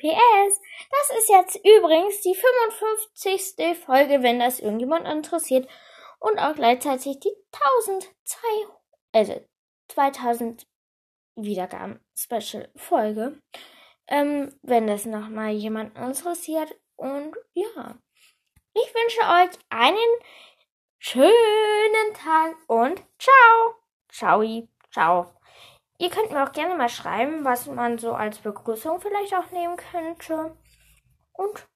PS, das ist jetzt übrigens die 55. Folge, wenn das irgendjemand interessiert. Und auch gleichzeitig die 1002, also 2000 Wiedergaben Special Folge. Ähm, wenn das nochmal jemand interessiert. Und ja, ich wünsche euch einen schönen Tag und ciao. Ciao. Ciao. Ihr könnt mir auch gerne mal schreiben, was man so als Begrüßung vielleicht auch nehmen könnte. Und.